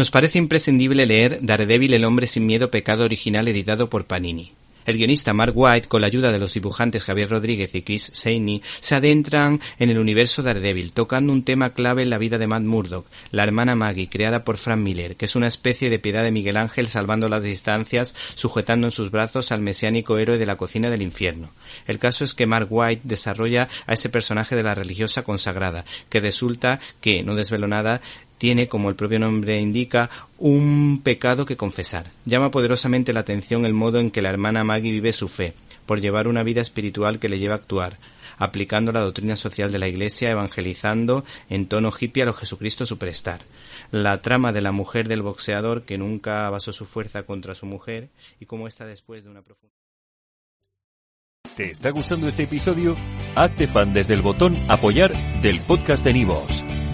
Nos parece imprescindible leer Daredevil el hombre sin miedo pecado original editado por Panini. El guionista Mark White, con la ayuda de los dibujantes Javier Rodríguez y Chris Saney, se adentran en el universo Daredevil, tocando un tema clave en la vida de Matt Murdock, la hermana Maggie, creada por Frank Miller, que es una especie de piedad de Miguel Ángel salvando las distancias, sujetando en sus brazos al mesiánico héroe de la cocina del infierno. El caso es que Mark White desarrolla a ese personaje de la religiosa consagrada, que resulta que, no desvelo nada, tiene, como el propio nombre indica, un pecado que confesar. Llama poderosamente la atención el modo en que la hermana Maggie vive su fe, por llevar una vida espiritual que le lleva a actuar, aplicando la doctrina social de la Iglesia, evangelizando en tono hippie a los Jesucristo superstar. La trama de la mujer del boxeador que nunca basó su fuerza contra su mujer y cómo está después de una profunda. ¿Te está gustando este episodio? Hazte fan desde el botón apoyar del podcast de Nivos.